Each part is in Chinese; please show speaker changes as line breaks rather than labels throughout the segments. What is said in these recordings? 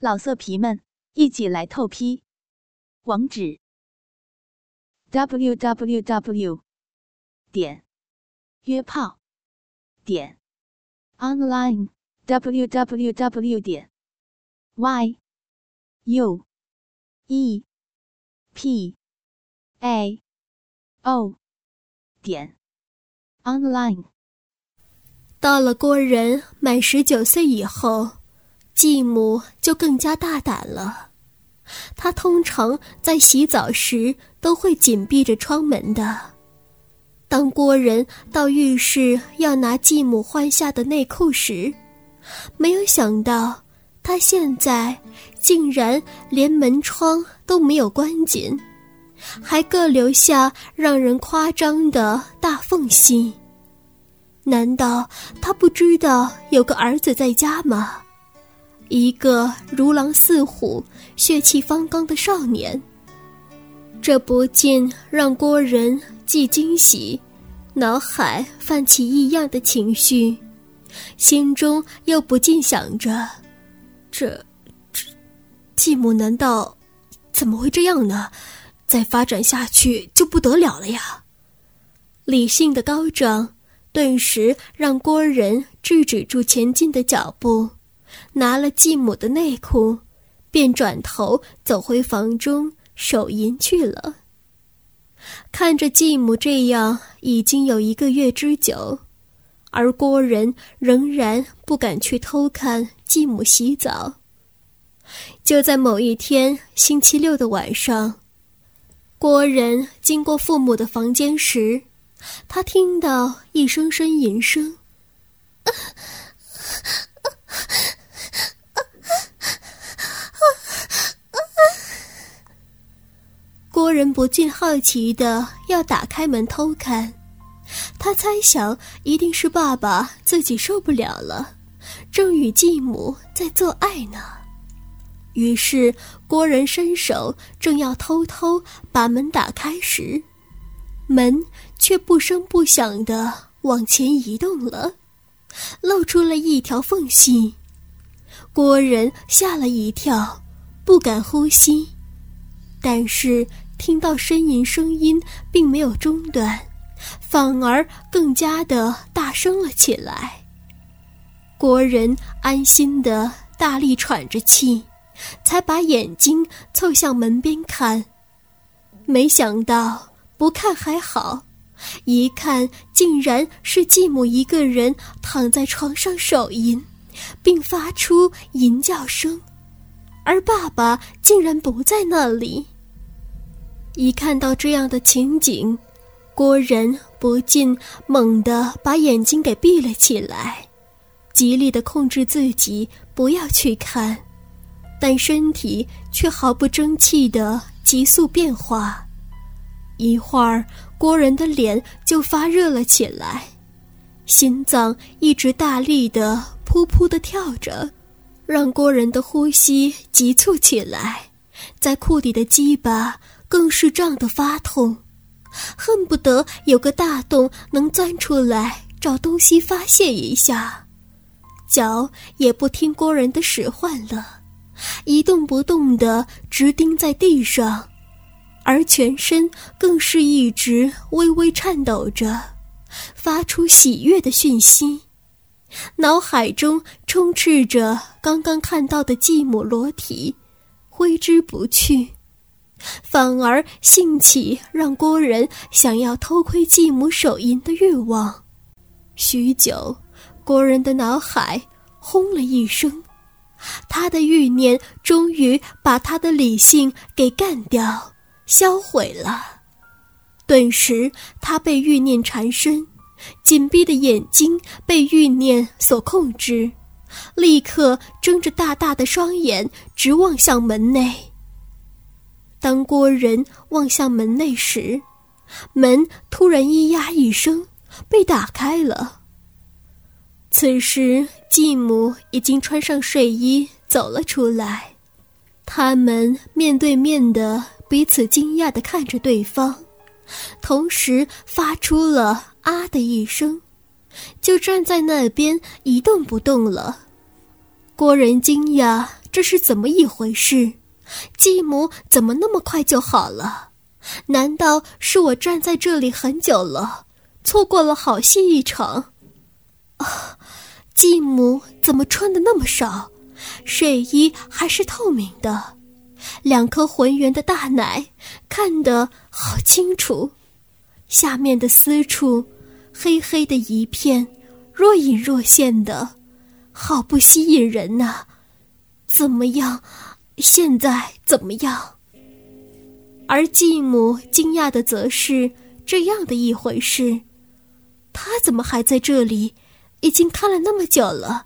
老色皮们，一起来透批！网址：w w w 点约炮点 online w w w 点 y u e p a o 点 online。
到了郭人满十九岁以后。继母就更加大胆了，她通常在洗澡时都会紧闭着窗门的。当郭人到浴室要拿继母换下的内裤时，没有想到他现在竟然连门窗都没有关紧，还各留下让人夸张的大缝隙。难道他不知道有个儿子在家吗？一个如狼似虎、血气方刚的少年，这不禁让郭人既惊喜，脑海泛起异样的情绪，心中又不禁想着：这、这，继母难道怎么会这样呢？再发展下去就不得了了呀！理性的高涨，顿时让郭人制止住前进的脚步。拿了继母的内裤，便转头走回房中手淫去了。看着继母这样已经有一个月之久，而郭人仍然不敢去偷看继母洗澡。就在某一天星期六的晚上，郭人经过父母的房间时，他听到一声声吟声。郭人不禁好奇的要打开门偷看，他猜想一定是爸爸自己受不了了，正与继母在做爱呢。于是郭人伸手正要偷偷把门打开时，门却不声不响的往前移动了，露出了一条缝隙。郭人吓了一跳，不敢呼吸，但是。听到呻吟声音并没有中断，反而更加的大声了起来。国人安心的大力喘着气，才把眼睛凑向门边看。没想到不看还好，一看竟然是继母一个人躺在床上手淫，并发出淫叫声，而爸爸竟然不在那里。一看到这样的情景，郭人不禁猛地把眼睛给闭了起来，极力的控制自己不要去看，但身体却毫不争气的急速变化。一会儿，郭人的脸就发热了起来，心脏一直大力的噗噗的跳着，让郭人的呼吸急促起来，在裤底的鸡巴。更是胀得发痛，恨不得有个大洞能钻出来找东西发泄一下。脚也不听郭人的使唤了，一动不动地直钉在地上，而全身更是一直微微颤抖着，发出喜悦的讯息，脑海中充斥着刚刚看到的继母裸体，挥之不去。反而兴起让郭人想要偷窥继母手淫的欲望。许久，郭人的脑海轰了一声，他的欲念终于把他的理性给干掉、销毁了。顿时，他被欲念缠身，紧闭的眼睛被欲念所控制，立刻睁着大大的双眼直望向门内。当郭人望向门内时，门突然“咿呀”一声被打开了。此时，继母已经穿上睡衣走了出来，他们面对面的彼此惊讶的看着对方，同时发出了“啊”的一声，就站在那边一动不动了。郭人惊讶。这是怎么一回事？继母怎么那么快就好了？难道是我站在这里很久了，错过了好戏一场？啊，继母怎么穿的那么少？睡衣还是透明的，两颗浑圆的大奶看得好清楚，下面的私处黑黑的一片，若隐若现的，好不吸引人呐！怎么样？现在怎么样？而继母惊讶的则是这样的一回事：他怎么还在这里？已经看了那么久了。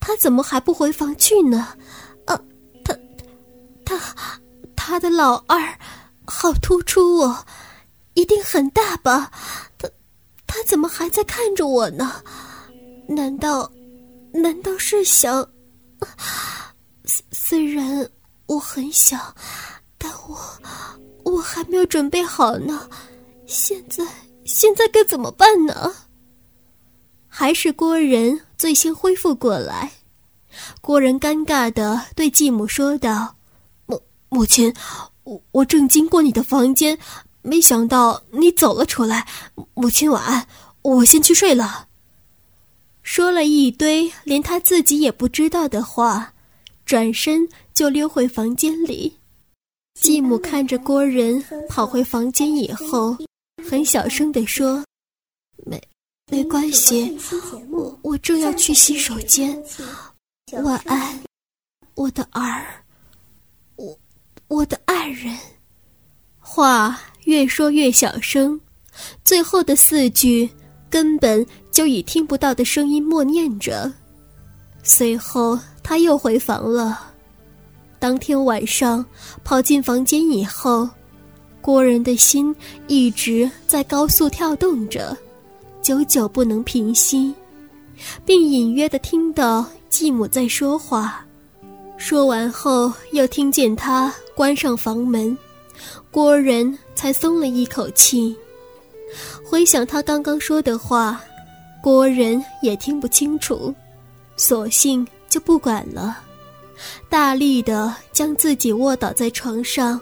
他怎么还不回房去呢？啊，他，他，他的老二，好突出哦，一定很大吧？他，他怎么还在看着我呢？难道，难道是想？虽虽然我很想，但我，我还没有准备好呢。现在，现在该怎么办呢？还是郭人最先恢复过来。郭仁尴尬的对继母说道：“母母亲，我我正经过你的房间，没想到你走了出来。母亲晚安，我先去睡了。”说了一堆连他自己也不知道的话，转身就溜回房间里。继母看着郭人跑回房间以后，很小声的说：“没。”没关系，我我正要去洗手间。晚安，我的儿，我我的爱人。话越说越小声，最后的四句根本就以听不到的声音默念着。随后他又回房了。当天晚上跑进房间以后，郭人的心一直在高速跳动着。久久不能平息，并隐约的听到继母在说话。说完后，又听见他关上房门，郭人才松了一口气。回想他刚刚说的话，郭人也听不清楚，索性就不管了，大力的将自己卧倒在床上，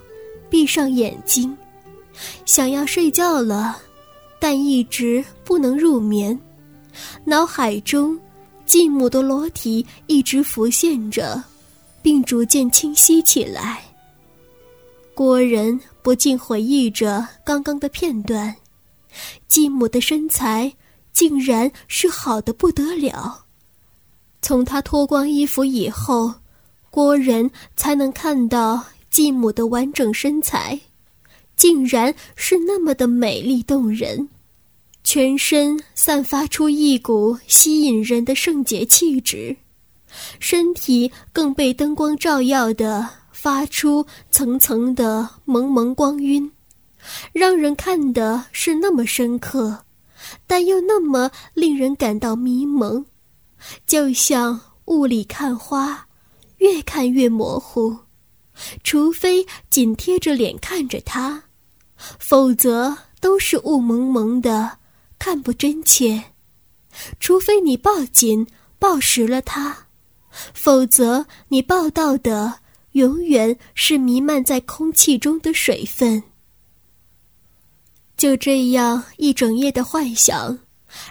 闭上眼睛，想要睡觉了。但一直不能入眠，脑海中继母的裸体一直浮现着，并逐渐清晰起来。郭人不禁回忆着刚刚的片段，继母的身材竟然是好的不得了。从她脱光衣服以后，郭人才能看到继母的完整身材。竟然是那么的美丽动人，全身散发出一股吸引人的圣洁气质，身体更被灯光照耀的发出层层的蒙蒙光晕，让人看的是那么深刻，但又那么令人感到迷蒙，就像雾里看花，越看越模糊，除非紧贴着脸看着他。否则都是雾蒙蒙的，看不真切。除非你抱紧、抱实了它，否则你抱到的永远是弥漫在空气中的水分。就这样一整夜的幻想，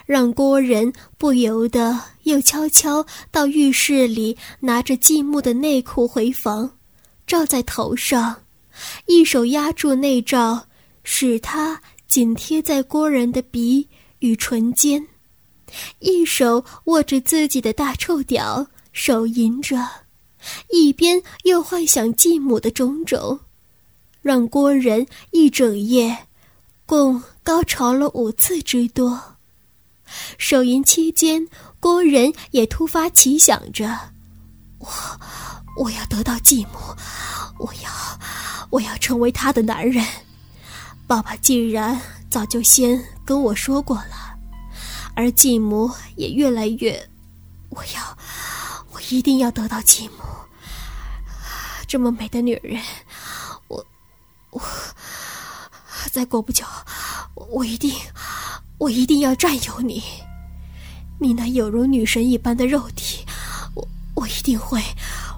让郭人不由得又悄悄到浴室里，拿着继母的内裤回房，罩在头上，一手压住内罩。使它紧贴在郭人的鼻与唇间，一手握着自己的大臭屌，手淫着，一边又幻想继母的种种，让郭人一整夜共高潮了五次之多。手淫期间，郭人也突发奇想着：我我要得到继母，我要我要成为他的男人。爸爸竟然早就先跟我说过了，而继母也越来越……我要，我一定要得到继母。这么美的女人，我，我，再过不久，我一定，我一定要占有你。你那有如女神一般的肉体，我，我一定会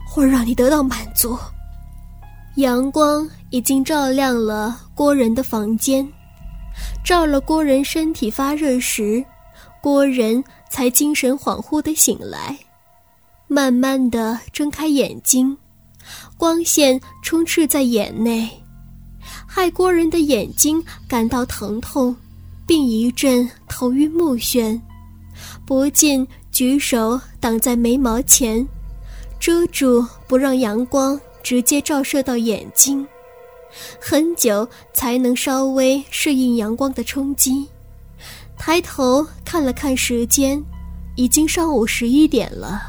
会让你得到满足。阳光已经照亮了郭仁的房间，照了郭仁身体发热时，郭仁才精神恍惚的醒来，慢慢的睁开眼睛，光线充斥在眼内，害郭仁的眼睛感到疼痛，并一阵头晕目眩，不禁举手挡在眉毛前，遮住不让阳光。直接照射到眼睛，很久才能稍微适应阳光的冲击。抬头看了看时间，已经上午十一点了。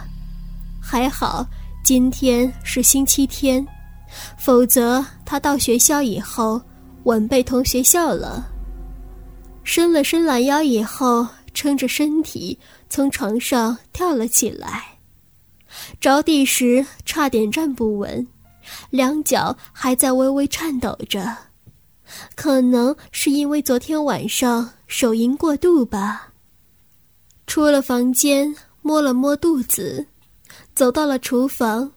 还好今天是星期天，否则他到学校以后稳被同学笑了。伸了伸懒腰以后，撑着身体从床上跳了起来，着地时差点站不稳。两脚还在微微颤抖着，可能是因为昨天晚上手淫过度吧。出了房间，摸了摸肚子，走到了厨房，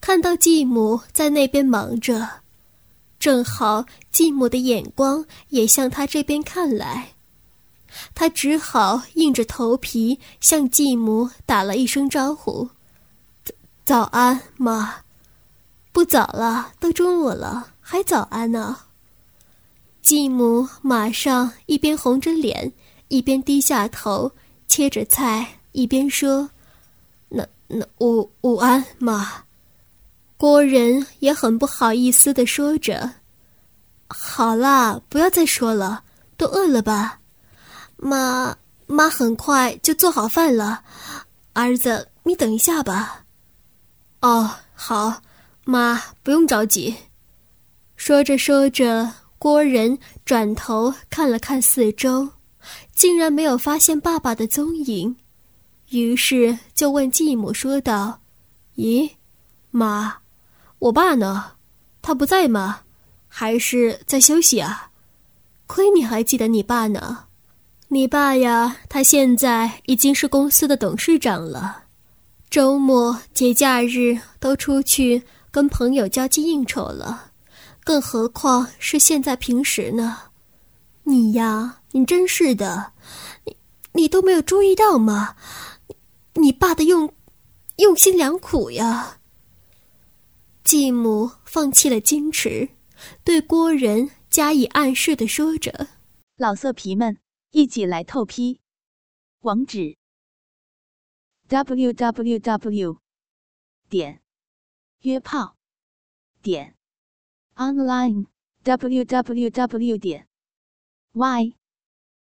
看到继母在那边忙着，正好继母的眼光也向他这边看来，他只好硬着头皮向继母打了一声招呼：“早安，妈。”不早了，都中午了，还早安呢。继母马上一边红着脸，一边低下头切着菜，一边说：“那那午午安，妈。”郭仁也很不好意思的说着：“好啦，不要再说了，都饿了吧？妈妈很快就做好饭了，儿子，你等一下吧。”哦，好。妈，不用着急。说着说着，郭仁转头看了看四周，竟然没有发现爸爸的踪影，于是就问继母说道：“咦，妈，我爸呢？他不在吗？还是在休息啊？亏你还记得你爸呢。你爸呀，他现在已经是公司的董事长了，周末节假日都出去。”跟朋友交际应酬了，更何况是现在平时呢？你呀，你真是的，你你都没有注意到吗？你爸的用用心良苦呀。继母放弃了矜持，对郭仁加以暗示的说着：“
老色皮们，一起来透批，网址：w w w 点。”约炮点 online w w w 点 y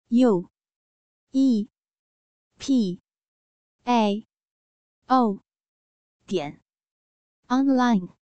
u e p a o 点 online。